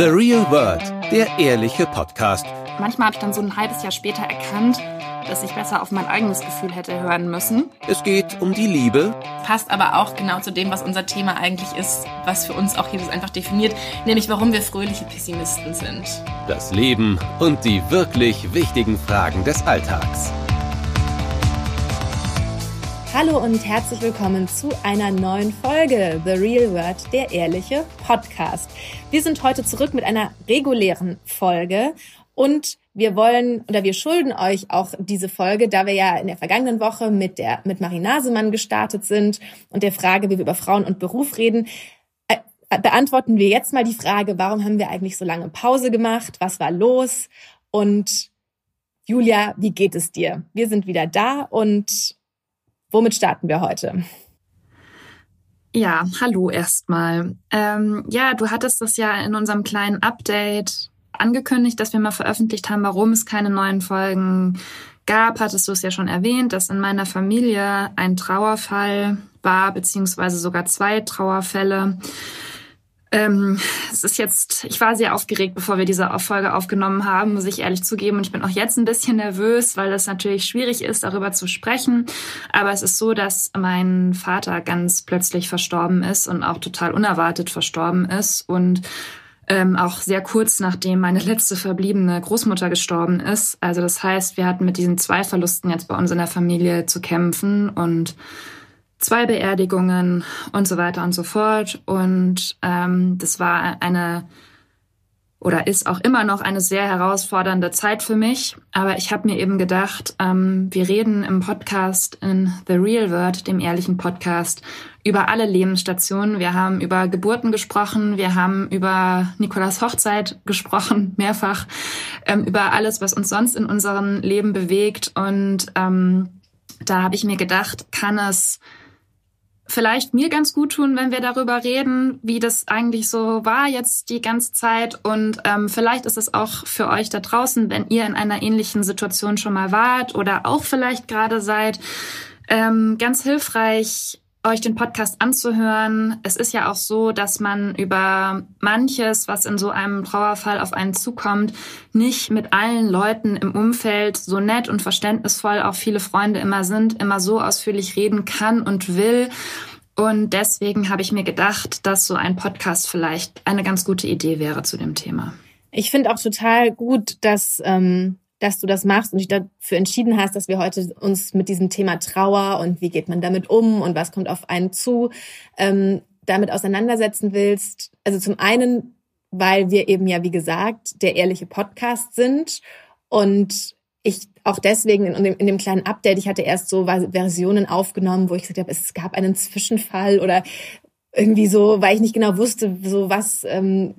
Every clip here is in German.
The Real World, der ehrliche Podcast. Manchmal habe ich dann so ein halbes Jahr später erkannt, dass ich besser auf mein eigenes Gefühl hätte hören müssen. Es geht um die Liebe. Passt aber auch genau zu dem, was unser Thema eigentlich ist, was für uns auch Jesus einfach definiert, nämlich warum wir fröhliche Pessimisten sind. Das Leben und die wirklich wichtigen Fragen des Alltags. Hallo und herzlich willkommen zu einer neuen Folge The Real Word, der ehrliche Podcast. Wir sind heute zurück mit einer regulären Folge und wir wollen oder wir schulden euch auch diese Folge, da wir ja in der vergangenen Woche mit der mit Marie Nasemann gestartet sind und der Frage, wie wir über Frauen und Beruf reden, äh, beantworten wir jetzt mal die Frage, warum haben wir eigentlich so lange Pause gemacht? Was war los? Und Julia, wie geht es dir? Wir sind wieder da und Womit starten wir heute? Ja, hallo erstmal. Ähm, ja, du hattest das ja in unserem kleinen Update angekündigt, dass wir mal veröffentlicht haben, warum es keine neuen Folgen gab. Hattest du es ja schon erwähnt, dass in meiner Familie ein Trauerfall war, beziehungsweise sogar zwei Trauerfälle. Ähm, es ist jetzt, ich war sehr aufgeregt, bevor wir diese Folge aufgenommen haben, muss ich ehrlich zugeben. Und ich bin auch jetzt ein bisschen nervös, weil es natürlich schwierig ist, darüber zu sprechen. Aber es ist so, dass mein Vater ganz plötzlich verstorben ist und auch total unerwartet verstorben ist. Und ähm, auch sehr kurz nachdem meine letzte verbliebene Großmutter gestorben ist. Also das heißt, wir hatten mit diesen zwei Verlusten jetzt bei uns in der Familie zu kämpfen und zwei Beerdigungen und so weiter und so fort. Und ähm, das war eine oder ist auch immer noch eine sehr herausfordernde Zeit für mich. Aber ich habe mir eben gedacht, ähm, wir reden im Podcast in The Real World, dem ehrlichen Podcast, über alle Lebensstationen. Wir haben über Geburten gesprochen, wir haben über Nikolas Hochzeit gesprochen, mehrfach, ähm, über alles, was uns sonst in unserem Leben bewegt. Und ähm, da habe ich mir gedacht, kann es vielleicht mir ganz gut tun, wenn wir darüber reden, wie das eigentlich so war jetzt die ganze Zeit. Und ähm, vielleicht ist es auch für euch da draußen, wenn ihr in einer ähnlichen Situation schon mal wart oder auch vielleicht gerade seid, ähm, ganz hilfreich, euch den Podcast anzuhören. Es ist ja auch so, dass man über manches, was in so einem Trauerfall auf einen zukommt, nicht mit allen Leuten im Umfeld so nett und verständnisvoll auch viele Freunde immer sind, immer so ausführlich reden kann und will. Und deswegen habe ich mir gedacht, dass so ein Podcast vielleicht eine ganz gute Idee wäre zu dem Thema. Ich finde auch total gut, dass ähm, dass du das machst und dich dafür entschieden hast, dass wir heute uns mit diesem Thema Trauer und wie geht man damit um und was kommt auf einen zu, ähm, damit auseinandersetzen willst. Also zum einen, weil wir eben ja, wie gesagt, der ehrliche Podcast sind und ich auch deswegen in dem, in dem kleinen Update, ich hatte erst so Versionen aufgenommen, wo ich gesagt habe, es gab einen Zwischenfall oder irgendwie so, weil ich nicht genau wusste, so was, ähm,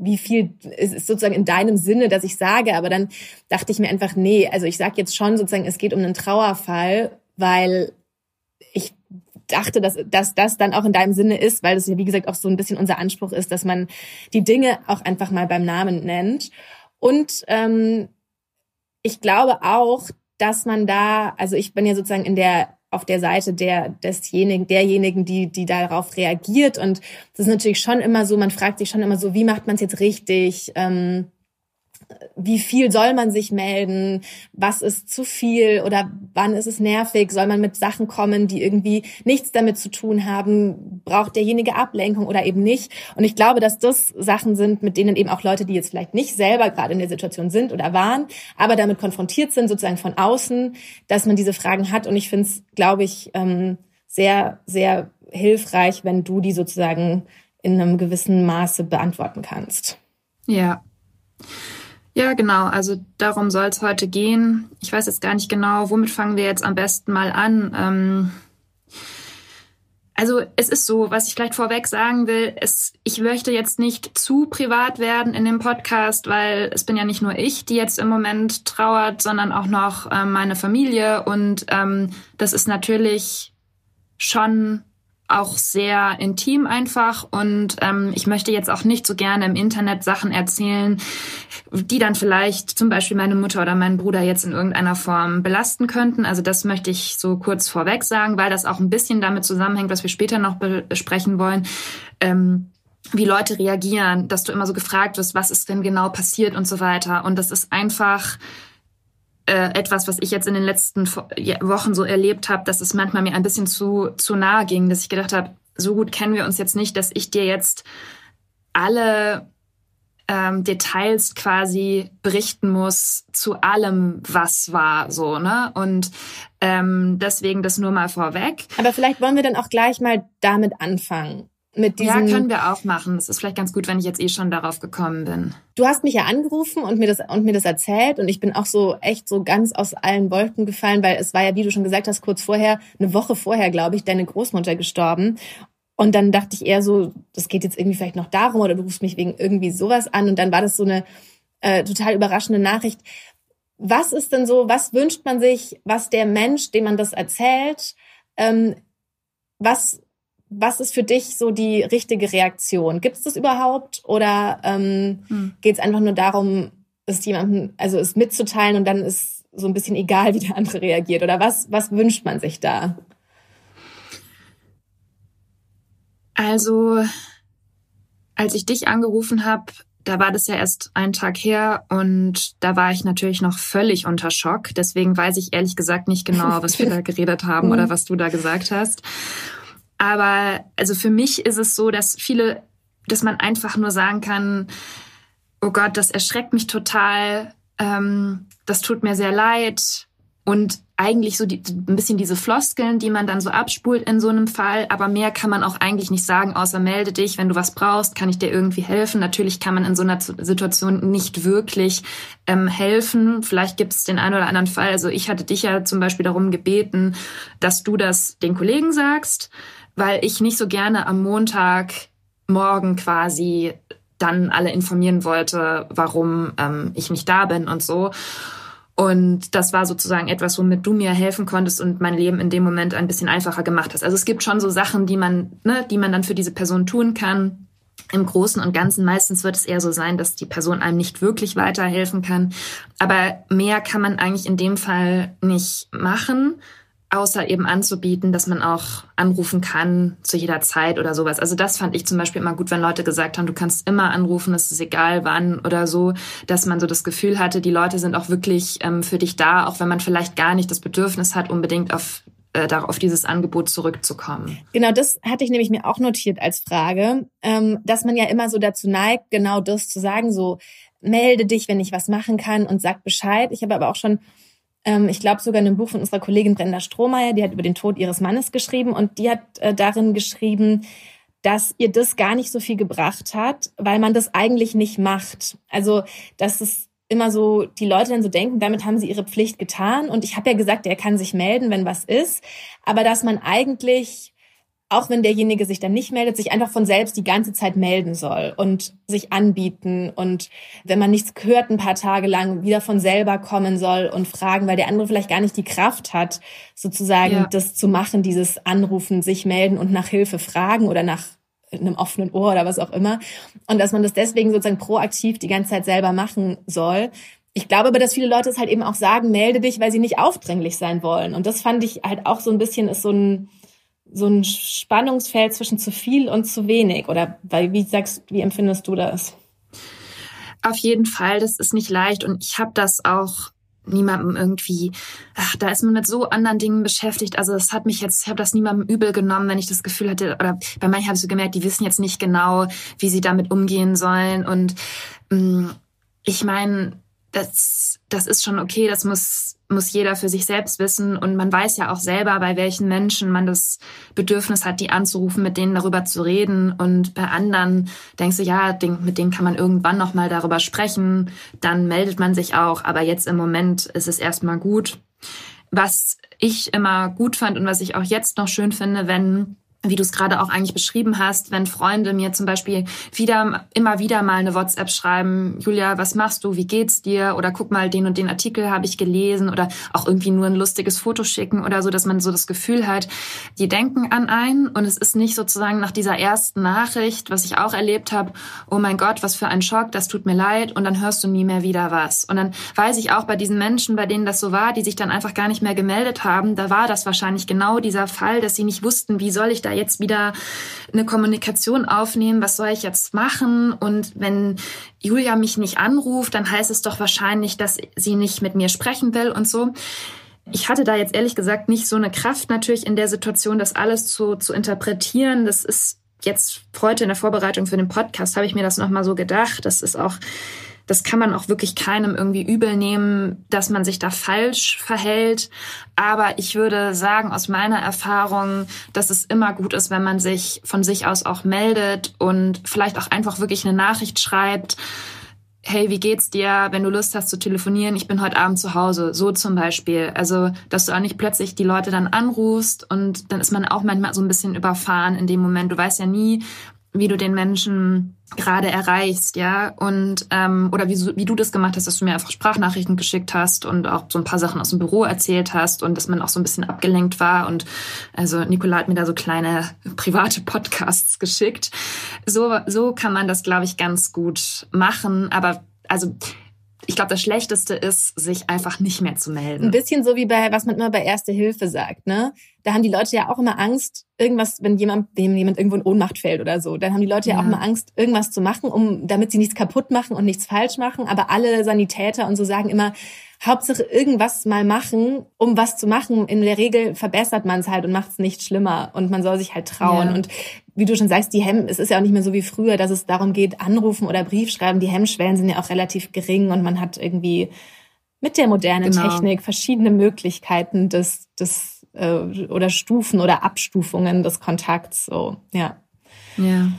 wie viel ist sozusagen in deinem Sinne, dass ich sage, aber dann dachte ich mir einfach, nee, also ich sage jetzt schon sozusagen, es geht um einen Trauerfall, weil ich dachte, dass, dass das dann auch in deinem Sinne ist, weil das ja wie gesagt auch so ein bisschen unser Anspruch ist, dass man die Dinge auch einfach mal beim Namen nennt. Und ähm, ich glaube auch, dass man da, also ich bin ja sozusagen in der auf der Seite der, desjenigen, derjenigen, die, die darauf reagiert. Und das ist natürlich schon immer so, man fragt sich schon immer so, wie macht man es jetzt richtig? Ähm, wie viel soll man sich melden, was ist zu viel oder wann ist es nervig, soll man mit Sachen kommen, die irgendwie nichts damit zu tun haben, braucht derjenige Ablenkung oder eben nicht. Und ich glaube, dass das Sachen sind, mit denen eben auch Leute, die jetzt vielleicht nicht selber gerade in der Situation sind oder waren, aber damit konfrontiert sind, sozusagen von außen, dass man diese Fragen hat. Und ich finde es, glaube ich, ähm, sehr, sehr hilfreich, wenn du die sozusagen in einem gewissen Maße beantworten kannst. Ja. Ja, genau. Also darum soll es heute gehen. Ich weiß jetzt gar nicht genau, womit fangen wir jetzt am besten mal an. Ähm also es ist so, was ich gleich vorweg sagen will, es, ich möchte jetzt nicht zu privat werden in dem Podcast, weil es bin ja nicht nur ich, die jetzt im Moment trauert, sondern auch noch äh, meine Familie. Und ähm, das ist natürlich schon auch sehr intim einfach und ähm, ich möchte jetzt auch nicht so gerne im Internet Sachen erzählen, die dann vielleicht zum Beispiel meine Mutter oder meinen Bruder jetzt in irgendeiner Form belasten könnten. Also das möchte ich so kurz vorweg sagen, weil das auch ein bisschen damit zusammenhängt, was wir später noch besprechen wollen. Ähm, wie Leute reagieren, dass du immer so gefragt wirst, was ist denn genau passiert und so weiter. Und das ist einfach äh, etwas, was ich jetzt in den letzten Wochen so erlebt habe, dass es manchmal mir ein bisschen zu, zu nahe ging, dass ich gedacht habe, so gut kennen wir uns jetzt nicht, dass ich dir jetzt alle ähm, Details quasi berichten muss zu allem, was war, so, ne? Und ähm, deswegen das nur mal vorweg. Aber vielleicht wollen wir dann auch gleich mal damit anfangen. Mit diesen ja, können wir auch machen. Es ist vielleicht ganz gut, wenn ich jetzt eh schon darauf gekommen bin. Du hast mich ja angerufen und mir das und mir das erzählt und ich bin auch so echt so ganz aus allen Wolken gefallen, weil es war ja, wie du schon gesagt hast, kurz vorher, eine Woche vorher, glaube ich, deine Großmutter gestorben und dann dachte ich eher so, das geht jetzt irgendwie vielleicht noch darum oder du rufst mich wegen irgendwie sowas an. Und dann war das so eine äh, total überraschende Nachricht. Was ist denn so, was wünscht man sich, was der Mensch, dem man das erzählt, ähm, was, was ist für dich so die richtige Reaktion? Gibt es das überhaupt oder ähm, hm. geht es einfach nur darum, es jemandem, also es mitzuteilen und dann ist so ein bisschen egal, wie der andere reagiert? Oder was, was wünscht man sich da? Also, als ich dich angerufen habe, da war das ja erst einen Tag her und da war ich natürlich noch völlig unter Schock. Deswegen weiß ich ehrlich gesagt nicht genau, was wir da geredet haben oder mhm. was du da gesagt hast. Aber also für mich ist es so, dass viele, dass man einfach nur sagen kann, oh Gott, das erschreckt mich total, ähm, das tut mir sehr leid und eigentlich so die, ein bisschen diese Floskeln, die man dann so abspult in so einem Fall, aber mehr kann man auch eigentlich nicht sagen, außer melde dich, wenn du was brauchst, kann ich dir irgendwie helfen. Natürlich kann man in so einer Situation nicht wirklich ähm, helfen. Vielleicht gibt es den einen oder anderen Fall. Also ich hatte dich ja zum Beispiel darum gebeten, dass du das den Kollegen sagst, weil ich nicht so gerne am Montag morgen quasi dann alle informieren wollte, warum ähm, ich nicht da bin und so. Und das war sozusagen etwas, womit du mir helfen konntest und mein Leben in dem Moment ein bisschen einfacher gemacht hast. Also es gibt schon so Sachen, die man, ne, die man dann für diese Person tun kann. Im Großen und Ganzen meistens wird es eher so sein, dass die Person einem nicht wirklich weiterhelfen kann. Aber mehr kann man eigentlich in dem Fall nicht machen außer eben anzubieten, dass man auch anrufen kann zu jeder Zeit oder sowas. Also das fand ich zum Beispiel immer gut, wenn Leute gesagt haben, du kannst immer anrufen, es ist egal wann oder so, dass man so das Gefühl hatte, die Leute sind auch wirklich ähm, für dich da, auch wenn man vielleicht gar nicht das Bedürfnis hat, unbedingt auf äh, auf dieses Angebot zurückzukommen. Genau, das hatte ich nämlich mir auch notiert als Frage, ähm, dass man ja immer so dazu neigt, genau das zu sagen, so melde dich, wenn ich was machen kann und sag Bescheid. Ich habe aber auch schon ähm, ich glaube sogar in einem Buch von unserer Kollegin Brenda Strohmeier, die hat über den Tod ihres Mannes geschrieben und die hat äh, darin geschrieben, dass ihr das gar nicht so viel gebracht hat, weil man das eigentlich nicht macht. Also, dass es immer so, die Leute dann so denken, damit haben sie ihre Pflicht getan. Und ich habe ja gesagt, er kann sich melden, wenn was ist. Aber dass man eigentlich auch wenn derjenige sich dann nicht meldet, sich einfach von selbst die ganze Zeit melden soll und sich anbieten und wenn man nichts hört, ein paar Tage lang wieder von selber kommen soll und fragen, weil der andere vielleicht gar nicht die Kraft hat, sozusagen ja. das zu machen, dieses Anrufen, sich melden und nach Hilfe fragen oder nach einem offenen Ohr oder was auch immer. Und dass man das deswegen sozusagen proaktiv die ganze Zeit selber machen soll. Ich glaube aber, dass viele Leute es halt eben auch sagen, melde dich, weil sie nicht aufdringlich sein wollen. Und das fand ich halt auch so ein bisschen ist so ein, so ein Spannungsfeld zwischen zu viel und zu wenig? Oder weil, wie sagst, wie empfindest du das? Auf jeden Fall, das ist nicht leicht und ich habe das auch niemandem irgendwie, ach, da ist man mit so anderen Dingen beschäftigt. Also das hat mich jetzt, ich habe das niemandem übel genommen, wenn ich das Gefühl hatte, oder bei manchen habe ich so gemerkt, die wissen jetzt nicht genau, wie sie damit umgehen sollen. Und mh, mm, ich meine, das, das ist schon okay, das muss, muss jeder für sich selbst wissen. Und man weiß ja auch selber, bei welchen Menschen man das Bedürfnis hat, die anzurufen, mit denen darüber zu reden. Und bei anderen denkst du, ja, mit denen kann man irgendwann nochmal darüber sprechen. Dann meldet man sich auch. Aber jetzt im Moment ist es erstmal gut. Was ich immer gut fand und was ich auch jetzt noch schön finde, wenn wie du es gerade auch eigentlich beschrieben hast, wenn Freunde mir zum Beispiel wieder, immer wieder mal eine WhatsApp schreiben, Julia, was machst du, wie geht's dir? Oder guck mal, den und den Artikel habe ich gelesen oder auch irgendwie nur ein lustiges Foto schicken oder so, dass man so das Gefühl hat, die denken an einen und es ist nicht sozusagen nach dieser ersten Nachricht, was ich auch erlebt habe, oh mein Gott, was für ein Schock, das tut mir leid und dann hörst du nie mehr wieder was. Und dann weiß ich auch bei diesen Menschen, bei denen das so war, die sich dann einfach gar nicht mehr gemeldet haben, da war das wahrscheinlich genau dieser Fall, dass sie nicht wussten, wie soll ich da jetzt wieder eine Kommunikation aufnehmen? Was soll ich jetzt machen? Und wenn Julia mich nicht anruft, dann heißt es doch wahrscheinlich, dass sie nicht mit mir sprechen will und so. Ich hatte da jetzt ehrlich gesagt nicht so eine Kraft natürlich in der Situation, das alles zu, zu interpretieren. Das ist jetzt heute in der Vorbereitung für den Podcast habe ich mir das nochmal so gedacht. Das ist auch, das kann man auch wirklich keinem irgendwie übel nehmen, dass man sich da falsch verhält. Aber ich würde sagen, aus meiner Erfahrung, dass es immer gut ist, wenn man sich von sich aus auch meldet und vielleicht auch einfach wirklich eine Nachricht schreibt hey, wie geht's dir, wenn du Lust hast zu telefonieren, ich bin heute Abend zu Hause, so zum Beispiel. Also, dass du auch nicht plötzlich die Leute dann anrufst und dann ist man auch manchmal so ein bisschen überfahren in dem Moment. Du weißt ja nie, wie du den Menschen gerade erreichst, ja, und ähm, oder wie, wie du das gemacht hast, dass du mir einfach Sprachnachrichten geschickt hast und auch so ein paar Sachen aus dem Büro erzählt hast und dass man auch so ein bisschen abgelenkt war. Und also Nicola hat mir da so kleine private Podcasts geschickt. So so kann man das, glaube ich, ganz gut machen, aber also ich glaube, das Schlechteste ist, sich einfach nicht mehr zu melden. Ein bisschen so wie bei, was man immer bei Erste Hilfe sagt, ne? Da haben die Leute ja auch immer Angst, irgendwas, wenn jemand, wenn jemand irgendwo in Ohnmacht fällt oder so, dann haben die Leute ja, ja auch immer Angst, irgendwas zu machen, um, damit sie nichts kaputt machen und nichts falsch machen. Aber alle Sanitäter und so sagen immer, Hauptsache irgendwas mal machen, um was zu machen. In der Regel verbessert man es halt und macht es nicht schlimmer und man soll sich halt trauen. Ja. Und wie du schon sagst, die Hemm, es ist ja auch nicht mehr so wie früher, dass es darum geht, anrufen oder Brief schreiben. Die Hemmschwellen sind ja auch relativ gering und man hat irgendwie mit der modernen genau. Technik verschiedene Möglichkeiten des, des äh, oder Stufen oder Abstufungen des Kontakts. So, ja. Ja.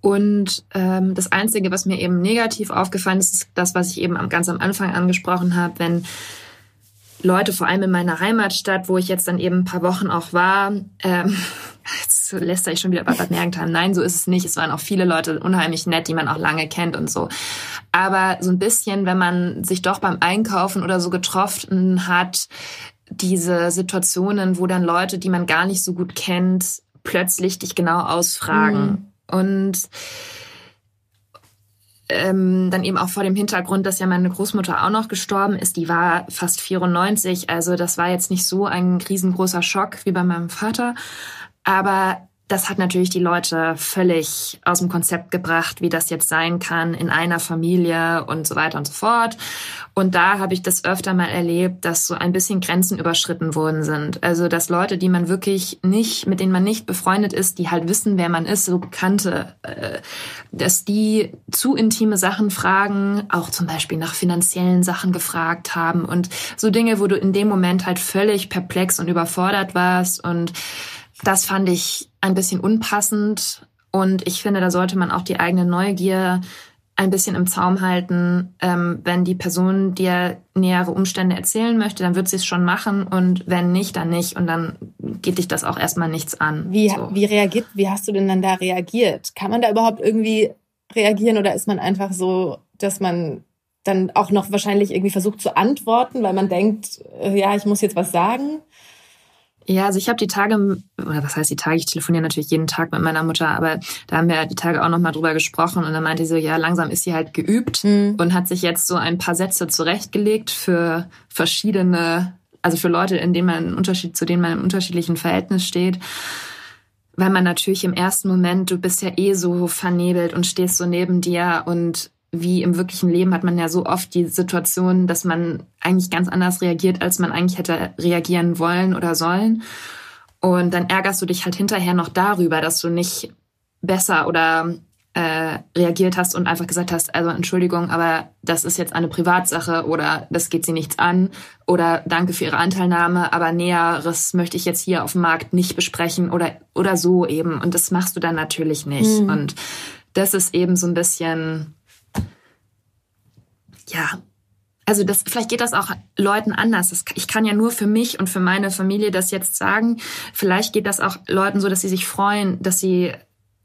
Und ähm, das Einzige, was mir eben negativ aufgefallen ist, ist das, was ich eben ganz am Anfang angesprochen habe, wenn Leute, vor allem in meiner Heimatstadt, wo ich jetzt dann eben ein paar Wochen auch war, ähm, jetzt lässt ich schon wieder bei Bad Mergentheim. Nein, so ist es nicht. Es waren auch viele Leute unheimlich nett, die man auch lange kennt und so. Aber so ein bisschen, wenn man sich doch beim Einkaufen oder so getroffen hat, diese Situationen, wo dann Leute, die man gar nicht so gut kennt, plötzlich dich genau ausfragen. Mhm und ähm, dann eben auch vor dem Hintergrund, dass ja meine Großmutter auch noch gestorben ist. Die war fast 94. Also das war jetzt nicht so ein riesengroßer Schock wie bei meinem Vater. Aber das hat natürlich die Leute völlig aus dem Konzept gebracht, wie das jetzt sein kann in einer Familie und so weiter und so fort. Und da habe ich das öfter mal erlebt, dass so ein bisschen Grenzen überschritten worden sind. Also, dass Leute, die man wirklich nicht, mit denen man nicht befreundet ist, die halt wissen, wer man ist, so Bekannte, äh, dass die zu intime Sachen fragen, auch zum Beispiel nach finanziellen Sachen gefragt haben und so Dinge, wo du in dem Moment halt völlig perplex und überfordert warst und das fand ich ein bisschen unpassend und ich finde, da sollte man auch die eigene Neugier ein bisschen im Zaum halten. Ähm, wenn die Person dir nähere Umstände erzählen möchte, dann wird sie es schon machen und wenn nicht, dann nicht und dann geht dich das auch erstmal nichts an. Wie, so. wie reagiert, wie hast du denn dann da reagiert? Kann man da überhaupt irgendwie reagieren oder ist man einfach so, dass man dann auch noch wahrscheinlich irgendwie versucht zu antworten, weil man denkt, äh, ja, ich muss jetzt was sagen? Ja, also ich habe die Tage, oder was heißt die Tage, ich telefoniere natürlich jeden Tag mit meiner Mutter, aber da haben wir die Tage auch nochmal drüber gesprochen und dann meinte sie so, ja, langsam ist sie halt geübt mhm. und hat sich jetzt so ein paar Sätze zurechtgelegt für verschiedene, also für Leute, in denen man Unterschied, zu denen man im unterschiedlichen Verhältnis steht. Weil man natürlich im ersten Moment, du bist ja eh so vernebelt und stehst so neben dir und wie im wirklichen Leben hat man ja so oft die Situation, dass man eigentlich ganz anders reagiert, als man eigentlich hätte reagieren wollen oder sollen. Und dann ärgerst du dich halt hinterher noch darüber, dass du nicht besser oder äh, reagiert hast und einfach gesagt hast, also Entschuldigung, aber das ist jetzt eine Privatsache oder das geht sie nichts an oder danke für Ihre Anteilnahme, aber Näheres möchte ich jetzt hier auf dem Markt nicht besprechen oder, oder so eben. Und das machst du dann natürlich nicht. Mhm. Und das ist eben so ein bisschen ja, also das, vielleicht geht das auch Leuten anders. Das, ich kann ja nur für mich und für meine Familie das jetzt sagen. Vielleicht geht das auch Leuten so, dass sie sich freuen, dass sie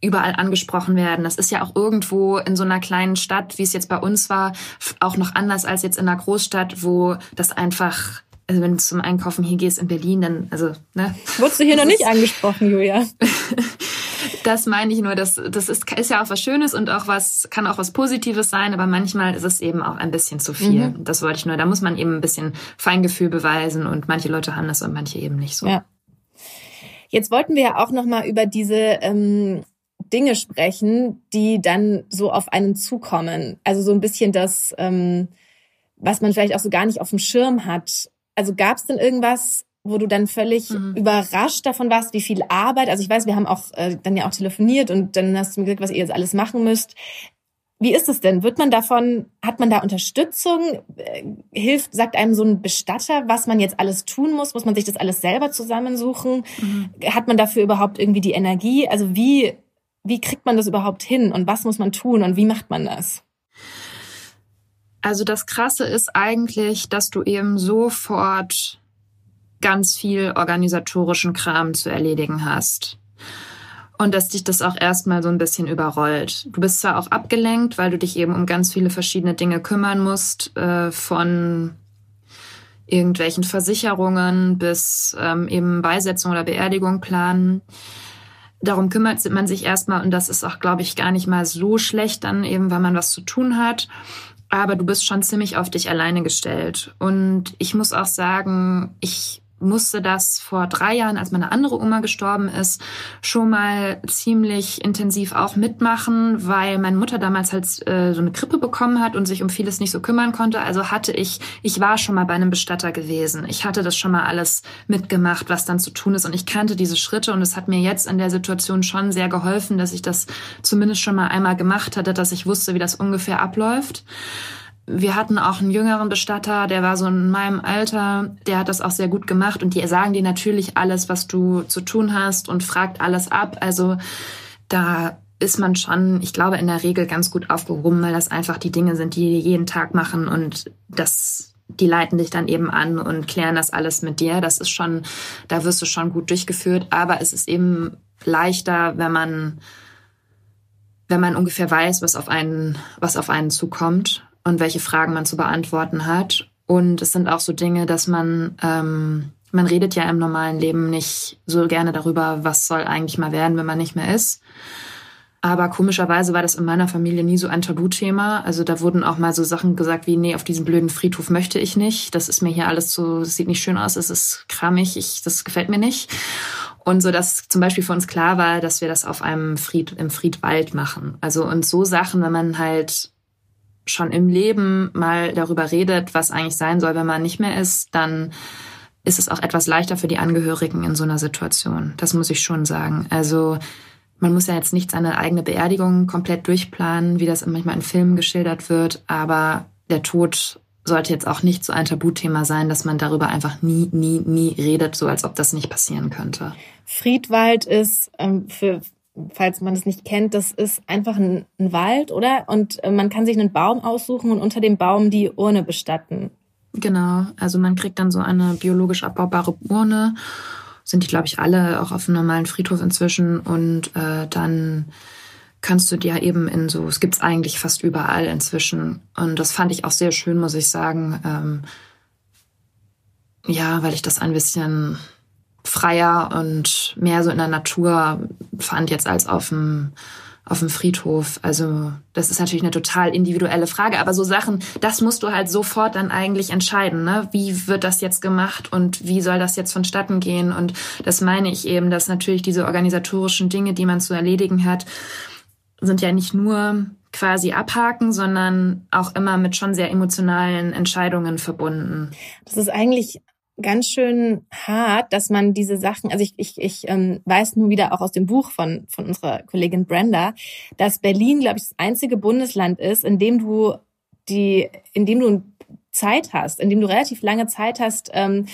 überall angesprochen werden. Das ist ja auch irgendwo in so einer kleinen Stadt, wie es jetzt bei uns war, auch noch anders als jetzt in einer Großstadt, wo das einfach also wenn du zum Einkaufen hier gehst in Berlin, dann, also, ne? Wurdest du hier noch nicht angesprochen, Julia? das meine ich nur, das, das ist, ist ja auch was Schönes und auch was, kann auch was Positives sein, aber manchmal ist es eben auch ein bisschen zu viel. Mhm. Das wollte ich nur, da muss man eben ein bisschen Feingefühl beweisen und manche Leute haben das und manche eben nicht so. Ja. Jetzt wollten wir ja auch noch mal über diese ähm, Dinge sprechen, die dann so auf einen zukommen. Also so ein bisschen das, ähm, was man vielleicht auch so gar nicht auf dem Schirm hat. Also gab es denn irgendwas, wo du dann völlig mhm. überrascht davon warst, wie viel Arbeit? Also ich weiß, wir haben auch äh, dann ja auch telefoniert und dann hast du mir gesagt, was ihr jetzt alles machen müsst. Wie ist es denn? Wird man davon, hat man da Unterstützung? Äh, hilft, sagt einem so ein Bestatter, was man jetzt alles tun muss? Muss man sich das alles selber zusammensuchen? Mhm. Hat man dafür überhaupt irgendwie die Energie? Also wie, wie kriegt man das überhaupt hin und was muss man tun und wie macht man das? Also das Krasse ist eigentlich, dass du eben sofort ganz viel organisatorischen Kram zu erledigen hast und dass dich das auch erstmal so ein bisschen überrollt. Du bist zwar auch abgelenkt, weil du dich eben um ganz viele verschiedene Dinge kümmern musst, äh, von irgendwelchen Versicherungen bis ähm, eben Beisetzung oder Beerdigung planen. Darum kümmert man sich erstmal und das ist auch, glaube ich, gar nicht mal so schlecht dann eben, weil man was zu tun hat. Aber du bist schon ziemlich auf dich alleine gestellt. Und ich muss auch sagen, ich musste das vor drei Jahren, als meine andere Oma gestorben ist, schon mal ziemlich intensiv auch mitmachen, weil meine Mutter damals halt äh, so eine Grippe bekommen hat und sich um vieles nicht so kümmern konnte. Also hatte ich, ich war schon mal bei einem Bestatter gewesen. Ich hatte das schon mal alles mitgemacht, was dann zu tun ist und ich kannte diese Schritte und es hat mir jetzt in der Situation schon sehr geholfen, dass ich das zumindest schon mal einmal gemacht hatte, dass ich wusste, wie das ungefähr abläuft. Wir hatten auch einen jüngeren Bestatter, der war so in meinem Alter, der hat das auch sehr gut gemacht und die sagen dir natürlich alles, was du zu tun hast und fragt alles ab. Also da ist man schon, ich glaube, in der Regel ganz gut aufgehoben, weil das einfach die Dinge sind, die jeden Tag machen und das, die leiten dich dann eben an und klären das alles mit dir. Das ist schon, da wirst du schon gut durchgeführt, aber es ist eben leichter, wenn man, wenn man ungefähr weiß, was auf einen, was auf einen zukommt und welche Fragen man zu beantworten hat. Und es sind auch so Dinge, dass man, ähm, man redet ja im normalen Leben nicht so gerne darüber, was soll eigentlich mal werden, wenn man nicht mehr ist. Aber komischerweise war das in meiner Familie nie so ein Tabuthema. Also da wurden auch mal so Sachen gesagt wie, nee, auf diesem blöden Friedhof möchte ich nicht. Das ist mir hier alles so, das sieht nicht schön aus, es ist kramig, ich, das gefällt mir nicht. Und so, dass zum Beispiel für uns klar war, dass wir das auf einem Fried, im Friedwald machen. Also und so Sachen, wenn man halt schon im Leben mal darüber redet, was eigentlich sein soll, wenn man nicht mehr ist, dann ist es auch etwas leichter für die Angehörigen in so einer Situation. Das muss ich schon sagen. Also man muss ja jetzt nicht seine eigene Beerdigung komplett durchplanen, wie das manchmal in Filmen geschildert wird, aber der Tod sollte jetzt auch nicht so ein Tabuthema sein, dass man darüber einfach nie, nie, nie redet, so als ob das nicht passieren könnte. Friedwald ist ähm, für falls man es nicht kennt, das ist einfach ein, ein, Wald, oder? Und äh, man kann sich einen Baum aussuchen und unter dem Baum die Urne bestatten. Genau, also man kriegt dann so eine biologisch abbaubare Urne. Sind die, glaube ich, alle auch auf einem normalen Friedhof inzwischen. Und äh, dann kannst du dir eben in so, es gibt's eigentlich fast überall inzwischen. Und das fand ich auch sehr schön, muss ich sagen. Ähm, ja, weil ich das ein bisschen freier und mehr so in der Natur fand jetzt als auf dem auf dem Friedhof. Also das ist natürlich eine total individuelle Frage, aber so Sachen, das musst du halt sofort dann eigentlich entscheiden. Ne? Wie wird das jetzt gemacht und wie soll das jetzt vonstatten gehen? Und das meine ich eben, dass natürlich diese organisatorischen Dinge, die man zu erledigen hat, sind ja nicht nur quasi abhaken, sondern auch immer mit schon sehr emotionalen Entscheidungen verbunden. Das ist eigentlich ganz schön hart, dass man diese Sachen, also ich, ich, ich ähm, weiß nur wieder auch aus dem Buch von, von unserer Kollegin Brenda, dass Berlin, glaube ich, das einzige Bundesland ist, in dem du die, in dem du Zeit hast, in dem du relativ lange Zeit hast, ähm,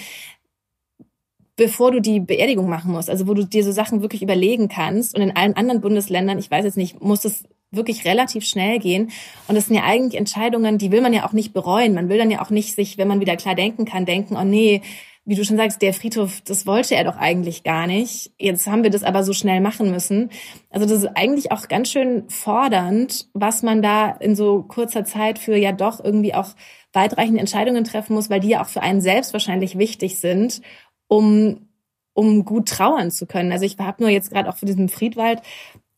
bevor du die Beerdigung machen musst. Also wo du dir so Sachen wirklich überlegen kannst. Und in allen anderen Bundesländern, ich weiß jetzt nicht, muss es wirklich relativ schnell gehen. Und das sind ja eigentlich Entscheidungen, die will man ja auch nicht bereuen. Man will dann ja auch nicht sich, wenn man wieder klar denken kann, denken, oh nee, wie du schon sagst, der Friedhof, das wollte er doch eigentlich gar nicht. Jetzt haben wir das aber so schnell machen müssen. Also das ist eigentlich auch ganz schön fordernd, was man da in so kurzer Zeit für ja doch irgendwie auch weitreichende Entscheidungen treffen muss, weil die ja auch für einen selbst wahrscheinlich wichtig sind, um um gut trauern zu können. Also ich habe nur jetzt gerade auch für diesen Friedwald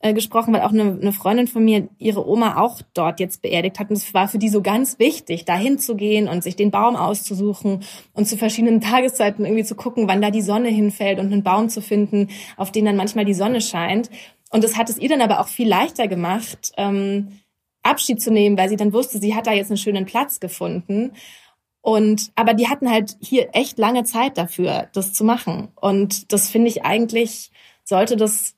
äh, gesprochen, weil auch eine, eine Freundin von mir ihre Oma auch dort jetzt beerdigt hat. Und es war für die so ganz wichtig, da hinzugehen und sich den Baum auszusuchen und zu verschiedenen Tageszeiten irgendwie zu gucken, wann da die Sonne hinfällt und einen Baum zu finden, auf den dann manchmal die Sonne scheint. Und das hat es ihr dann aber auch viel leichter gemacht, ähm, Abschied zu nehmen, weil sie dann wusste, sie hat da jetzt einen schönen Platz gefunden. Und, aber die hatten halt hier echt lange Zeit dafür, das zu machen. Und das finde ich eigentlich, sollte das,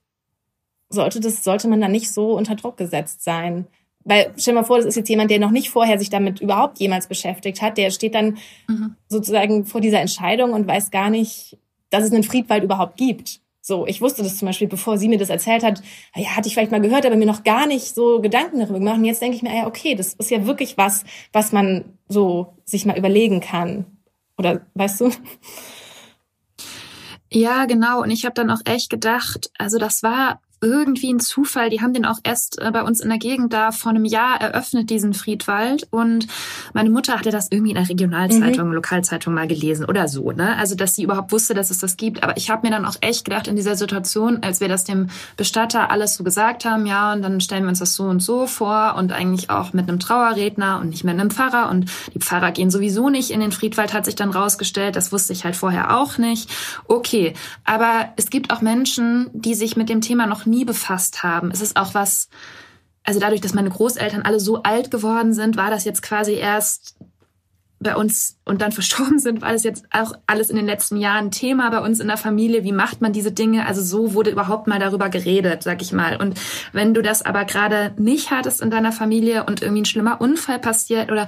sollte das, sollte man da nicht so unter Druck gesetzt sein. Weil, stell dir mal vor, das ist jetzt jemand, der noch nicht vorher sich damit überhaupt jemals beschäftigt hat. Der steht dann mhm. sozusagen vor dieser Entscheidung und weiß gar nicht, dass es einen Friedwald überhaupt gibt. So, ich wusste das zum Beispiel, bevor sie mir das erzählt hat, ja, hatte ich vielleicht mal gehört, aber mir noch gar nicht so Gedanken darüber gemacht. Und jetzt denke ich mir, ja, okay, das ist ja wirklich was, was man so sich mal überlegen kann. Oder weißt du? Ja, genau. Und ich habe dann auch echt gedacht, also das war irgendwie ein Zufall. Die haben den auch erst äh, bei uns in der Gegend da vor einem Jahr eröffnet, diesen Friedwald. Und meine Mutter hatte das irgendwie in der Regionalzeitung, mhm. Lokalzeitung mal gelesen oder so. Ne? Also, dass sie überhaupt wusste, dass es das gibt. Aber ich habe mir dann auch echt gedacht, in dieser Situation, als wir das dem Bestatter alles so gesagt haben, ja, und dann stellen wir uns das so und so vor und eigentlich auch mit einem Trauerredner und nicht mit einem Pfarrer. Und die Pfarrer gehen sowieso nicht in den Friedwald, hat sich dann rausgestellt. Das wusste ich halt vorher auch nicht. Okay, aber es gibt auch Menschen, die sich mit dem Thema noch nie befasst haben. Es ist auch was, also dadurch, dass meine Großeltern alle so alt geworden sind, war das jetzt quasi erst bei uns und dann verstorben sind, war das jetzt auch alles in den letzten Jahren Thema bei uns in der Familie. Wie macht man diese Dinge? Also so wurde überhaupt mal darüber geredet, sag ich mal. Und wenn du das aber gerade nicht hattest in deiner Familie und irgendwie ein schlimmer Unfall passiert oder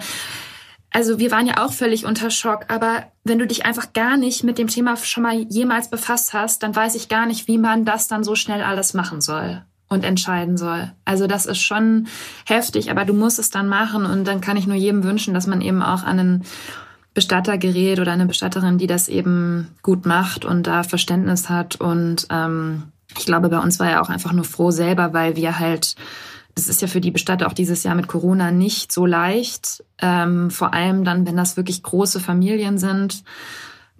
also wir waren ja auch völlig unter Schock, aber wenn du dich einfach gar nicht mit dem Thema schon mal jemals befasst hast, dann weiß ich gar nicht, wie man das dann so schnell alles machen soll und entscheiden soll. Also das ist schon heftig, aber du musst es dann machen und dann kann ich nur jedem wünschen, dass man eben auch an einen Bestatter gerät oder eine Bestatterin, die das eben gut macht und da Verständnis hat. Und ähm, ich glaube, bei uns war er auch einfach nur froh selber, weil wir halt das ist ja für die Bestatter auch dieses Jahr mit Corona nicht so leicht. Ähm, vor allem dann, wenn das wirklich große Familien sind,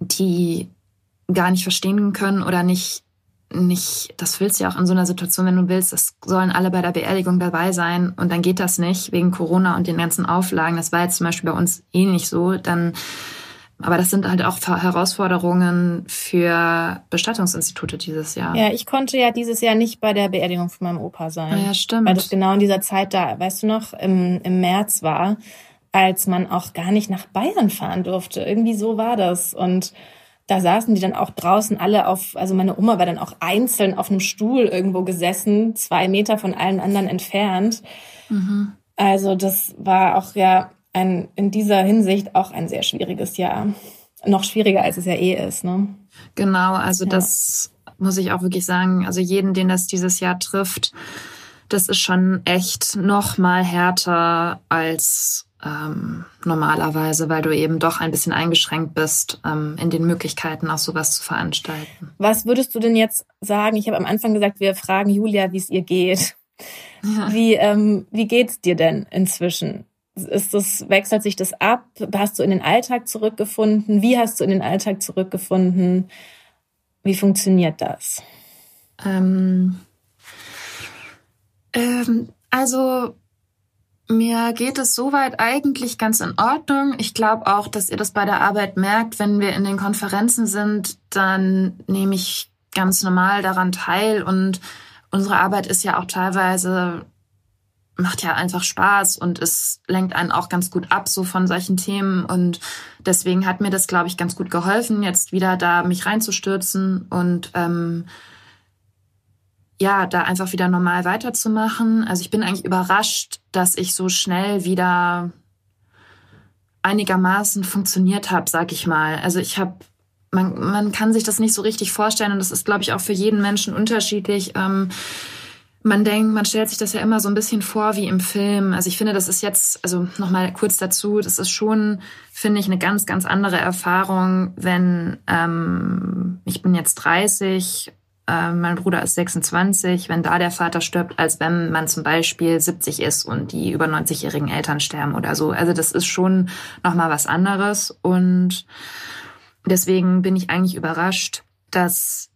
die gar nicht verstehen können oder nicht, nicht, das willst du ja auch in so einer Situation, wenn du willst, das sollen alle bei der Beerdigung dabei sein und dann geht das nicht wegen Corona und den ganzen Auflagen. Das war jetzt zum Beispiel bei uns eh nicht so. Dann aber das sind halt auch Herausforderungen für Bestattungsinstitute dieses Jahr. Ja, ich konnte ja dieses Jahr nicht bei der Beerdigung von meinem Opa sein. Ah ja, stimmt. Weil das genau in dieser Zeit da, weißt du noch, im, im März war, als man auch gar nicht nach Bayern fahren durfte. Irgendwie so war das. Und da saßen die dann auch draußen alle auf, also meine Oma war dann auch einzeln auf einem Stuhl irgendwo gesessen, zwei Meter von allen anderen entfernt. Mhm. Also das war auch ja ein, in dieser Hinsicht auch ein sehr schwieriges Jahr. Noch schwieriger, als es ja eh ist. Ne? Genau, also ja. das muss ich auch wirklich sagen. Also jeden, den das dieses Jahr trifft, das ist schon echt noch mal härter als ähm, normalerweise, weil du eben doch ein bisschen eingeschränkt bist ähm, in den Möglichkeiten, auch sowas zu veranstalten. Was würdest du denn jetzt sagen? Ich habe am Anfang gesagt, wir fragen Julia, wie es ihr geht. Ja. Wie, ähm, wie geht's dir denn inzwischen? Ist das, wechselt sich das ab? Hast du in den Alltag zurückgefunden? Wie hast du in den Alltag zurückgefunden? Wie funktioniert das? Ähm, ähm, also mir geht es soweit eigentlich ganz in Ordnung. Ich glaube auch, dass ihr das bei der Arbeit merkt. Wenn wir in den Konferenzen sind, dann nehme ich ganz normal daran teil und unsere Arbeit ist ja auch teilweise macht ja einfach Spaß und es lenkt einen auch ganz gut ab so von solchen Themen. Und deswegen hat mir das glaube ich ganz gut geholfen jetzt wieder da mich reinzustürzen und ähm, ja da einfach wieder normal weiterzumachen. Also ich bin eigentlich überrascht dass ich so schnell wieder einigermaßen funktioniert habe sag ich mal. Also ich habe man, man kann sich das nicht so richtig vorstellen und das ist glaube ich auch für jeden Menschen unterschiedlich. Ähm, man denkt, man stellt sich das ja immer so ein bisschen vor wie im Film. Also ich finde, das ist jetzt, also nochmal kurz dazu, das ist schon, finde ich, eine ganz, ganz andere Erfahrung, wenn ähm, ich bin jetzt 30, äh, mein Bruder ist 26, wenn da der Vater stirbt, als wenn man zum Beispiel 70 ist und die über 90-jährigen Eltern sterben oder so. Also das ist schon nochmal was anderes und deswegen bin ich eigentlich überrascht, dass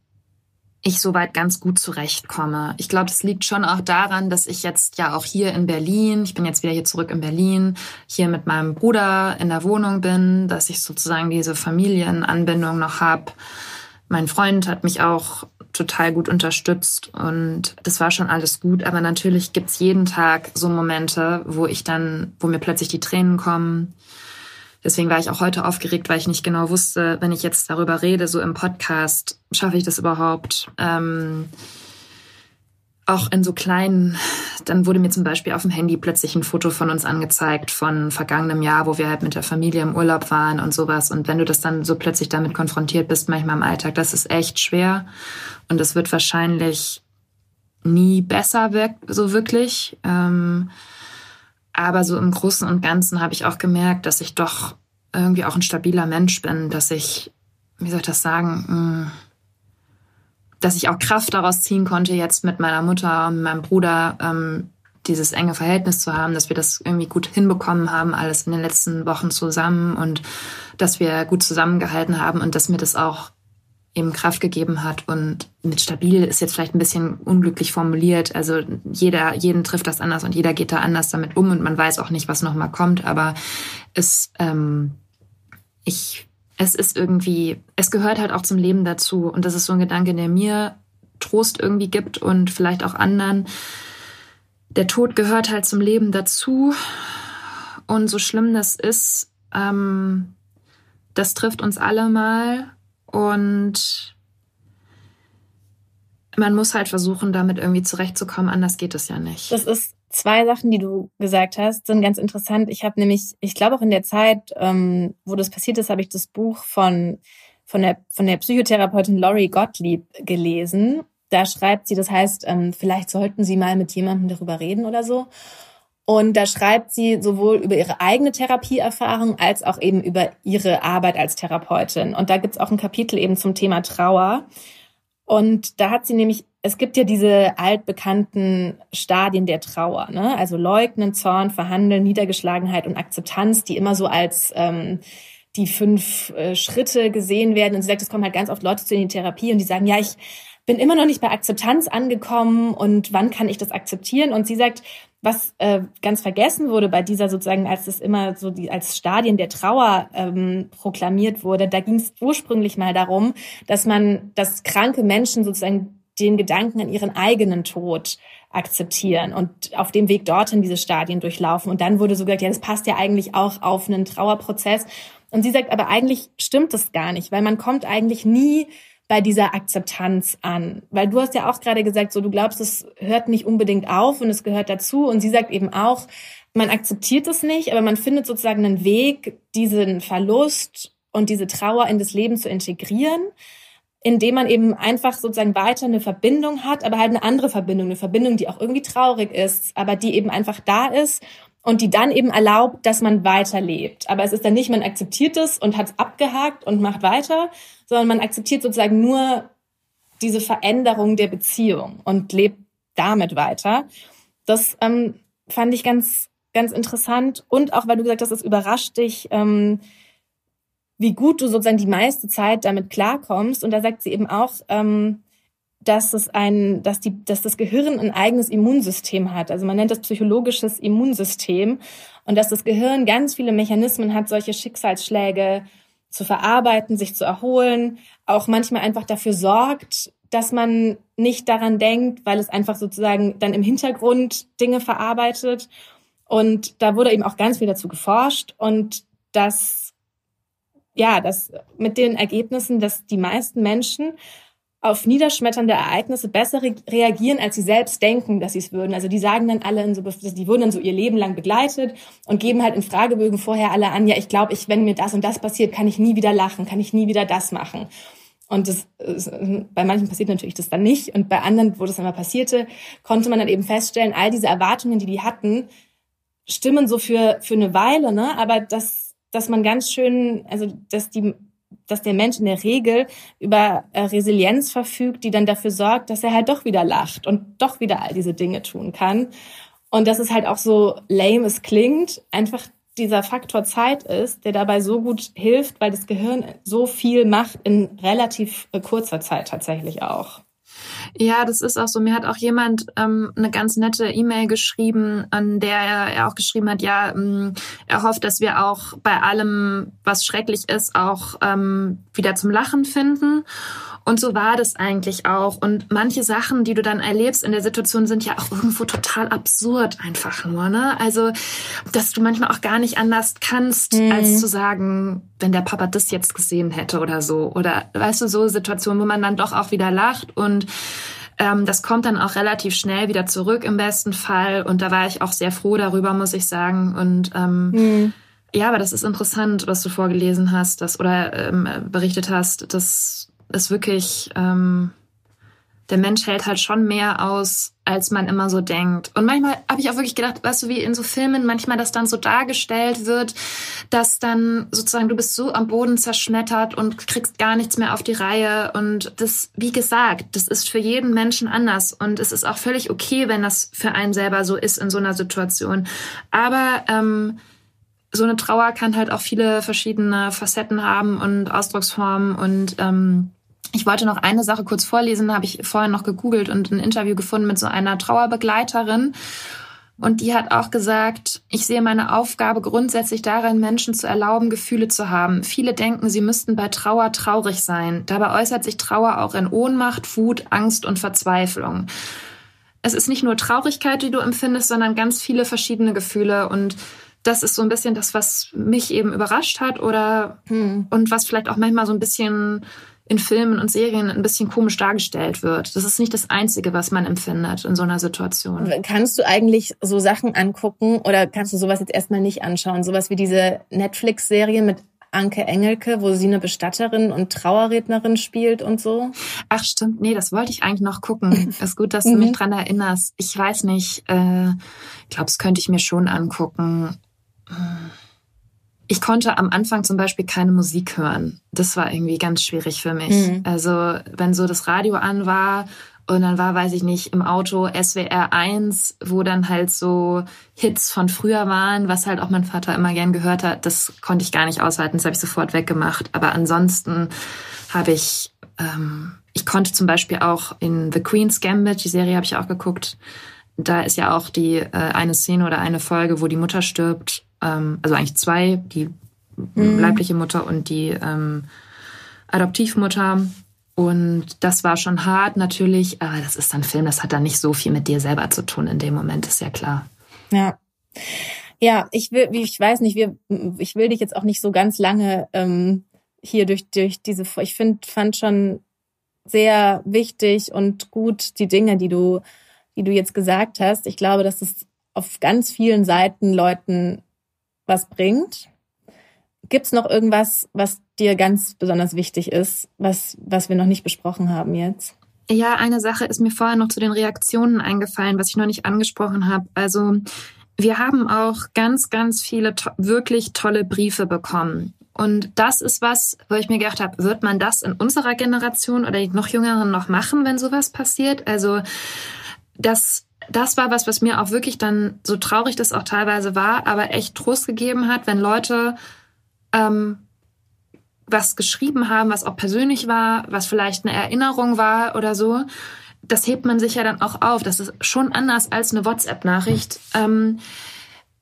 ich soweit ganz gut zurechtkomme. Ich glaube, das liegt schon auch daran, dass ich jetzt ja auch hier in Berlin, ich bin jetzt wieder hier zurück in Berlin, hier mit meinem Bruder in der Wohnung bin, dass ich sozusagen diese Familienanbindung noch habe. Mein Freund hat mich auch total gut unterstützt und das war schon alles gut. Aber natürlich gibt's jeden Tag so Momente, wo ich dann, wo mir plötzlich die Tränen kommen. Deswegen war ich auch heute aufgeregt, weil ich nicht genau wusste, wenn ich jetzt darüber rede, so im Podcast, schaffe ich das überhaupt? Ähm, auch in so kleinen, dann wurde mir zum Beispiel auf dem Handy plötzlich ein Foto von uns angezeigt von vergangenem Jahr, wo wir halt mit der Familie im Urlaub waren und sowas. Und wenn du das dann so plötzlich damit konfrontiert bist, manchmal im Alltag, das ist echt schwer. Und es wird wahrscheinlich nie besser so wirklich. Ähm, aber so im Großen und Ganzen habe ich auch gemerkt, dass ich doch irgendwie auch ein stabiler Mensch bin, dass ich, wie soll ich das sagen, mh, hm, dass ich auch Kraft daraus ziehen konnte, jetzt mit meiner Mutter und meinem Bruder ähm, dieses enge Verhältnis zu haben, dass wir das irgendwie gut hinbekommen haben, alles in den letzten Wochen zusammen und dass wir gut zusammengehalten haben und dass mir das auch eben Kraft gegeben hat. Und mit stabil ist jetzt vielleicht ein bisschen unglücklich formuliert. Also jeder, jeden trifft das anders und jeder geht da anders damit um und man weiß auch nicht, was nochmal kommt. Aber es, ähm, ich es ist irgendwie, es gehört halt auch zum Leben dazu. Und das ist so ein Gedanke, der mir Trost irgendwie gibt und vielleicht auch anderen. Der Tod gehört halt zum Leben dazu. Und so schlimm das ist, ähm, das trifft uns alle mal. Und man muss halt versuchen, damit irgendwie zurechtzukommen. Anders geht es ja nicht. Das ist Zwei Sachen, die du gesagt hast, sind ganz interessant. Ich habe nämlich, ich glaube auch in der Zeit, ähm, wo das passiert ist, habe ich das Buch von, von, der, von der Psychotherapeutin Laurie Gottlieb gelesen. Da schreibt sie, das heißt, ähm, vielleicht sollten Sie mal mit jemandem darüber reden oder so. Und da schreibt sie sowohl über ihre eigene Therapieerfahrung als auch eben über ihre Arbeit als Therapeutin. Und da gibt's auch ein Kapitel eben zum Thema Trauer. Und da hat sie nämlich es gibt ja diese altbekannten Stadien der Trauer, ne? also Leugnen, Zorn, Verhandeln, Niedergeschlagenheit und Akzeptanz, die immer so als ähm, die fünf äh, Schritte gesehen werden. Und sie sagt, es kommen halt ganz oft Leute zu in die Therapie und die sagen, ja, ich bin immer noch nicht bei Akzeptanz angekommen und wann kann ich das akzeptieren? Und sie sagt, was äh, ganz vergessen wurde bei dieser sozusagen, als das immer so die als Stadien der Trauer ähm, proklamiert wurde, da ging es ursprünglich mal darum, dass man, dass kranke Menschen sozusagen den Gedanken an ihren eigenen Tod akzeptieren und auf dem Weg dorthin diese Stadien durchlaufen. Und dann wurde so gesagt, ja, das passt ja eigentlich auch auf einen Trauerprozess. Und sie sagt, aber eigentlich stimmt das gar nicht, weil man kommt eigentlich nie bei dieser Akzeptanz an. Weil du hast ja auch gerade gesagt, so du glaubst, es hört nicht unbedingt auf und es gehört dazu. Und sie sagt eben auch, man akzeptiert es nicht, aber man findet sozusagen einen Weg, diesen Verlust und diese Trauer in das Leben zu integrieren indem man eben einfach sozusagen weiter eine Verbindung hat, aber halt eine andere Verbindung, eine Verbindung, die auch irgendwie traurig ist, aber die eben einfach da ist und die dann eben erlaubt, dass man weiterlebt. Aber es ist dann nicht, man akzeptiert es und hat es abgehakt und macht weiter, sondern man akzeptiert sozusagen nur diese Veränderung der Beziehung und lebt damit weiter. Das ähm, fand ich ganz, ganz interessant und auch, weil du gesagt hast, es überrascht dich, ähm, wie gut du sozusagen die meiste Zeit damit klarkommst. Und da sagt sie eben auch, ähm, dass es ein, dass die, dass das Gehirn ein eigenes Immunsystem hat. Also man nennt das psychologisches Immunsystem und dass das Gehirn ganz viele Mechanismen hat, solche Schicksalsschläge zu verarbeiten, sich zu erholen, auch manchmal einfach dafür sorgt, dass man nicht daran denkt, weil es einfach sozusagen dann im Hintergrund Dinge verarbeitet. Und da wurde eben auch ganz viel dazu geforscht und das ja, das mit den Ergebnissen, dass die meisten Menschen auf niederschmetternde Ereignisse besser re reagieren, als sie selbst denken, dass sie es würden. Also die sagen dann alle, in so, die wurden dann so ihr Leben lang begleitet und geben halt in Fragebögen vorher alle an, ja, ich glaube, ich, wenn mir das und das passiert, kann ich nie wieder lachen, kann ich nie wieder das machen. Und das, bei manchen passiert natürlich das dann nicht. Und bei anderen, wo das dann mal passierte, konnte man dann eben feststellen, all diese Erwartungen, die die hatten, stimmen so für, für eine Weile, ne? Aber das dass man ganz schön, also dass die dass der Mensch in der Regel über äh, Resilienz verfügt, die dann dafür sorgt, dass er halt doch wieder lacht und doch wieder all diese Dinge tun kann. Und dass es halt auch so lame es klingt, einfach dieser Faktor Zeit ist, der dabei so gut hilft, weil das Gehirn so viel macht in relativ äh, kurzer Zeit tatsächlich auch. Ja, das ist auch so. Mir hat auch jemand ähm, eine ganz nette E-Mail geschrieben, an der er auch geschrieben hat, ja, ähm, er hofft, dass wir auch bei allem, was schrecklich ist, auch ähm, wieder zum Lachen finden. Und so war das eigentlich auch. Und manche Sachen, die du dann erlebst in der Situation, sind ja auch irgendwo total absurd einfach nur. Ne? Also, dass du manchmal auch gar nicht anders kannst, mhm. als zu sagen, wenn der Papa das jetzt gesehen hätte oder so. Oder weißt du, so Situationen, wo man dann doch auch wieder lacht und ähm, das kommt dann auch relativ schnell wieder zurück im besten Fall. Und da war ich auch sehr froh darüber, muss ich sagen. Und ähm, mhm. ja, aber das ist interessant, was du vorgelesen hast, das oder ähm, berichtet hast. Das ist wirklich, ähm, der Mensch hält halt schon mehr aus, als man immer so denkt. Und manchmal habe ich auch wirklich gedacht, weißt du, wie in so Filmen manchmal das dann so dargestellt wird, dass dann sozusagen du bist so am Boden zerschmettert und kriegst gar nichts mehr auf die Reihe. Und das, wie gesagt, das ist für jeden Menschen anders. Und es ist auch völlig okay, wenn das für einen selber so ist in so einer Situation. Aber ähm, so eine Trauer kann halt auch viele verschiedene Facetten haben und Ausdrucksformen und ähm, ich wollte noch eine Sache kurz vorlesen, habe ich vorher noch gegoogelt und ein Interview gefunden mit so einer Trauerbegleiterin. Und die hat auch gesagt, ich sehe meine Aufgabe grundsätzlich darin, Menschen zu erlauben, Gefühle zu haben. Viele denken, sie müssten bei Trauer traurig sein. Dabei äußert sich Trauer auch in Ohnmacht, Wut, Angst und Verzweiflung. Es ist nicht nur Traurigkeit, die du empfindest, sondern ganz viele verschiedene Gefühle. Und das ist so ein bisschen das, was mich eben überrascht hat oder hm. und was vielleicht auch manchmal so ein bisschen in Filmen und Serien ein bisschen komisch dargestellt wird. Das ist nicht das Einzige, was man empfindet in so einer Situation. Kannst du eigentlich so Sachen angucken oder kannst du sowas jetzt erstmal nicht anschauen? Sowas wie diese Netflix-Serie mit Anke Engelke, wo sie eine Bestatterin und Trauerrednerin spielt und so? Ach stimmt, nee, das wollte ich eigentlich noch gucken. ist gut, dass du mich mhm. dran erinnerst. Ich weiß nicht, äh, ich glaube, das könnte ich mir schon angucken. Ich konnte am Anfang zum Beispiel keine Musik hören. Das war irgendwie ganz schwierig für mich. Mhm. Also wenn so das Radio an war und dann war, weiß ich nicht, im Auto SWR 1, wo dann halt so Hits von früher waren, was halt auch mein Vater immer gern gehört hat, das konnte ich gar nicht aushalten. Das habe ich sofort weggemacht. Aber ansonsten habe ich, ähm, ich konnte zum Beispiel auch in The Queen's Gambit, die Serie habe ich auch geguckt, da ist ja auch die äh, eine Szene oder eine Folge, wo die Mutter stirbt ähm, also eigentlich zwei, die mhm. leibliche Mutter und die ähm, Adoptivmutter. Und das war schon hart natürlich, aber das ist dann Film, das hat dann nicht so viel mit dir selber zu tun in dem Moment, ist ja klar. Ja. Ja, ich will, ich weiß nicht, wir, ich will dich jetzt auch nicht so ganz lange ähm, hier durch, durch diese, ich finde, fand schon sehr wichtig und gut die Dinge, die du, die du jetzt gesagt hast. Ich glaube, dass es auf ganz vielen Seiten Leuten was bringt. Gibt es noch irgendwas, was dir ganz besonders wichtig ist, was, was wir noch nicht besprochen haben jetzt? Ja, eine Sache ist mir vorher noch zu den Reaktionen eingefallen, was ich noch nicht angesprochen habe. Also wir haben auch ganz, ganz viele to wirklich tolle Briefe bekommen. Und das ist was, wo ich mir gedacht habe, wird man das in unserer Generation oder noch jüngeren noch machen, wenn sowas passiert? Also das das war was, was mir auch wirklich dann, so traurig das auch teilweise war, aber echt Trost gegeben hat, wenn Leute ähm, was geschrieben haben, was auch persönlich war, was vielleicht eine Erinnerung war oder so. Das hebt man sich ja dann auch auf. Das ist schon anders als eine WhatsApp-Nachricht. Ähm,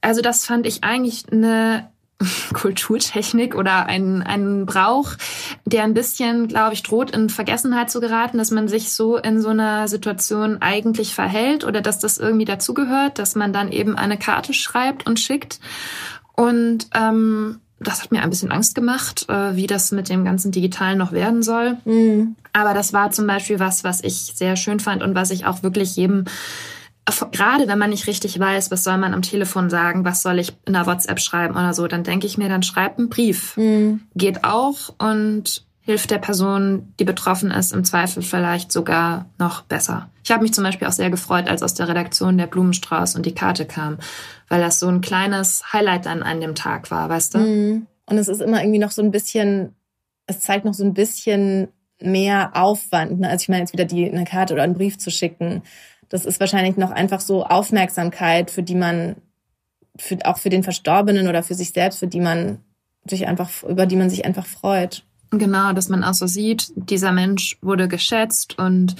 also das fand ich eigentlich eine Kulturtechnik oder ein, ein Brauch, der ein bisschen, glaube ich, droht in Vergessenheit zu geraten, dass man sich so in so einer Situation eigentlich verhält oder dass das irgendwie dazugehört, dass man dann eben eine Karte schreibt und schickt. Und ähm, das hat mir ein bisschen Angst gemacht, äh, wie das mit dem ganzen Digitalen noch werden soll. Mhm. Aber das war zum Beispiel was, was ich sehr schön fand und was ich auch wirklich jedem gerade wenn man nicht richtig weiß, was soll man am Telefon sagen, was soll ich in der WhatsApp schreiben oder so, dann denke ich mir, dann schreib einen Brief. Mhm. Geht auch und hilft der Person, die betroffen ist, im Zweifel vielleicht sogar noch besser. Ich habe mich zum Beispiel auch sehr gefreut, als aus der Redaktion der Blumenstrauß und die Karte kam, weil das so ein kleines Highlight dann an dem Tag war, weißt du? Mhm. Und es ist immer irgendwie noch so ein bisschen, es zeigt noch so ein bisschen mehr Aufwand. Ne? Also ich meine jetzt wieder die eine Karte oder einen Brief zu schicken das ist wahrscheinlich noch einfach so Aufmerksamkeit, für die man, für, auch für den Verstorbenen oder für sich selbst, für die man sich einfach, über die man sich einfach freut. Genau, dass man auch so sieht, dieser Mensch wurde geschätzt und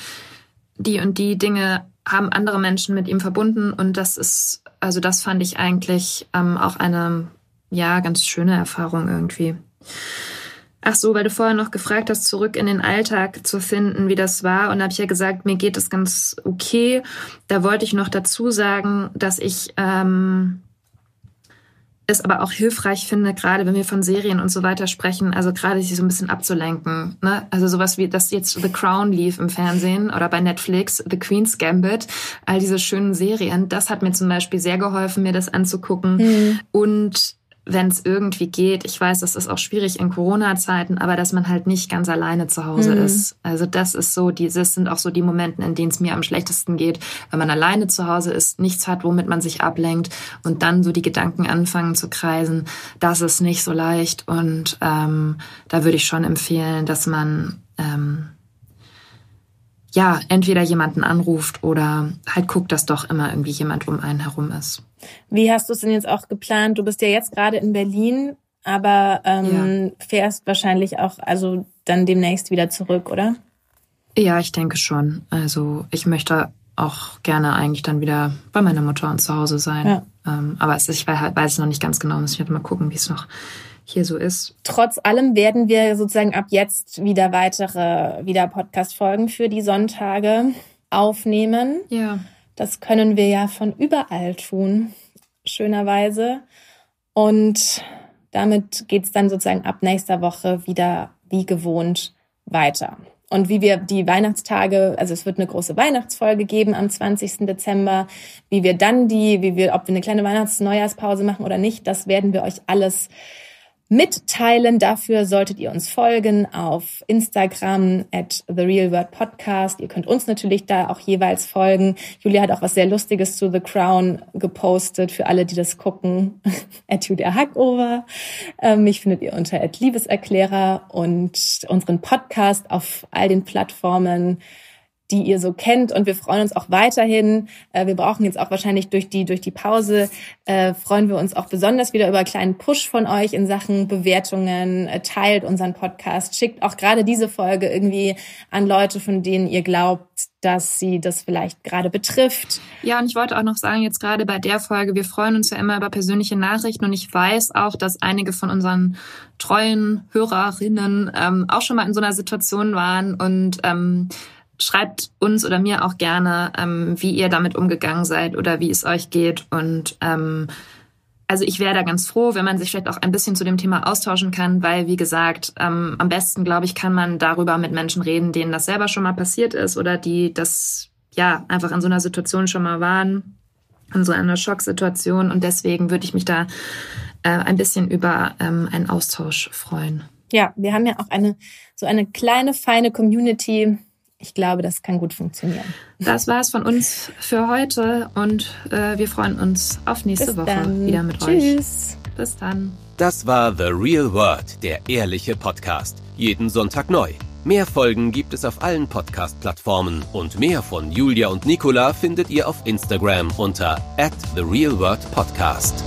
die und die Dinge haben andere Menschen mit ihm verbunden und das ist, also das fand ich eigentlich ähm, auch eine, ja, ganz schöne Erfahrung irgendwie. Ach so, weil du vorher noch gefragt hast, zurück in den Alltag zu finden, wie das war. Und da habe ich ja gesagt, mir geht es ganz okay. Da wollte ich noch dazu sagen, dass ich ähm, es aber auch hilfreich finde, gerade wenn wir von Serien und so weiter sprechen, also gerade sich so ein bisschen abzulenken. Ne? Also sowas wie, dass jetzt The Crown lief im Fernsehen oder bei Netflix, The Queen's Gambit, all diese schönen Serien, das hat mir zum Beispiel sehr geholfen, mir das anzugucken. Mhm. Und wenn es irgendwie geht. Ich weiß, das ist auch schwierig in Corona-Zeiten, aber dass man halt nicht ganz alleine zu Hause mhm. ist. Also das ist so, dieses sind auch so die Momente, in denen es mir am schlechtesten geht, wenn man alleine zu Hause ist, nichts hat, womit man sich ablenkt und dann so die Gedanken anfangen zu kreisen. Das ist nicht so leicht und ähm, da würde ich schon empfehlen, dass man ähm, ja, entweder jemanden anruft oder halt guckt, dass doch immer irgendwie jemand um einen herum ist. Wie hast du es denn jetzt auch geplant? Du bist ja jetzt gerade in Berlin, aber ähm, ja. fährst wahrscheinlich auch also dann demnächst wieder zurück, oder? Ja, ich denke schon. Also ich möchte auch gerne eigentlich dann wieder bei meiner Mutter und zu Hause sein. Ja. Ähm, aber es ist, ich weiß, weiß noch nicht ganz genau. Muss ich halt mal gucken, wie es noch hier so ist. Trotz allem werden wir sozusagen ab jetzt wieder weitere, wieder Podcast-Folgen für die Sonntage aufnehmen. Ja. Das können wir ja von überall tun, schönerweise. Und damit geht's dann sozusagen ab nächster Woche wieder wie gewohnt weiter. Und wie wir die Weihnachtstage, also es wird eine große Weihnachtsfolge geben am 20. Dezember, wie wir dann die, wie wir, ob wir eine kleine Weihnachts-Neujahrspause machen oder nicht, das werden wir euch alles mitteilen. Dafür solltet ihr uns folgen auf Instagram at The Real Word Podcast. Ihr könnt uns natürlich da auch jeweils folgen. Julia hat auch was sehr Lustiges zu The Crown gepostet für alle, die das gucken. at Julia Hackover. Ähm, mich findet ihr unter at Liebeserklärer und unseren Podcast auf all den Plattformen die ihr so kennt. Und wir freuen uns auch weiterhin. Äh, wir brauchen jetzt auch wahrscheinlich durch die, durch die Pause, äh, freuen wir uns auch besonders wieder über einen kleinen Push von euch in Sachen Bewertungen. Äh, teilt unseren Podcast, schickt auch gerade diese Folge irgendwie an Leute, von denen ihr glaubt, dass sie das vielleicht gerade betrifft. Ja, und ich wollte auch noch sagen, jetzt gerade bei der Folge, wir freuen uns ja immer über persönliche Nachrichten und ich weiß auch, dass einige von unseren treuen Hörerinnen ähm, auch schon mal in so einer Situation waren und ähm, schreibt uns oder mir auch gerne, ähm, wie ihr damit umgegangen seid oder wie es euch geht. Und ähm, also ich wäre da ganz froh, wenn man sich vielleicht auch ein bisschen zu dem Thema austauschen kann, weil, wie gesagt, ähm, am besten, glaube ich, kann man darüber mit Menschen reden, denen das selber schon mal passiert ist oder die das ja einfach in so einer Situation schon mal waren, in so einer Schocksituation. Und deswegen würde ich mich da äh, ein bisschen über ähm, einen Austausch freuen. Ja, wir haben ja auch eine so eine kleine, feine Community, ich glaube, das kann gut funktionieren. Das war es von uns für heute und äh, wir freuen uns auf nächste Bis Woche dann. wieder mit Tschüss. euch. Tschüss. Bis dann. Das war The Real World, der ehrliche Podcast. Jeden Sonntag neu. Mehr Folgen gibt es auf allen Podcast-Plattformen und mehr von Julia und Nicola findet ihr auf Instagram unter at The Real World Podcast.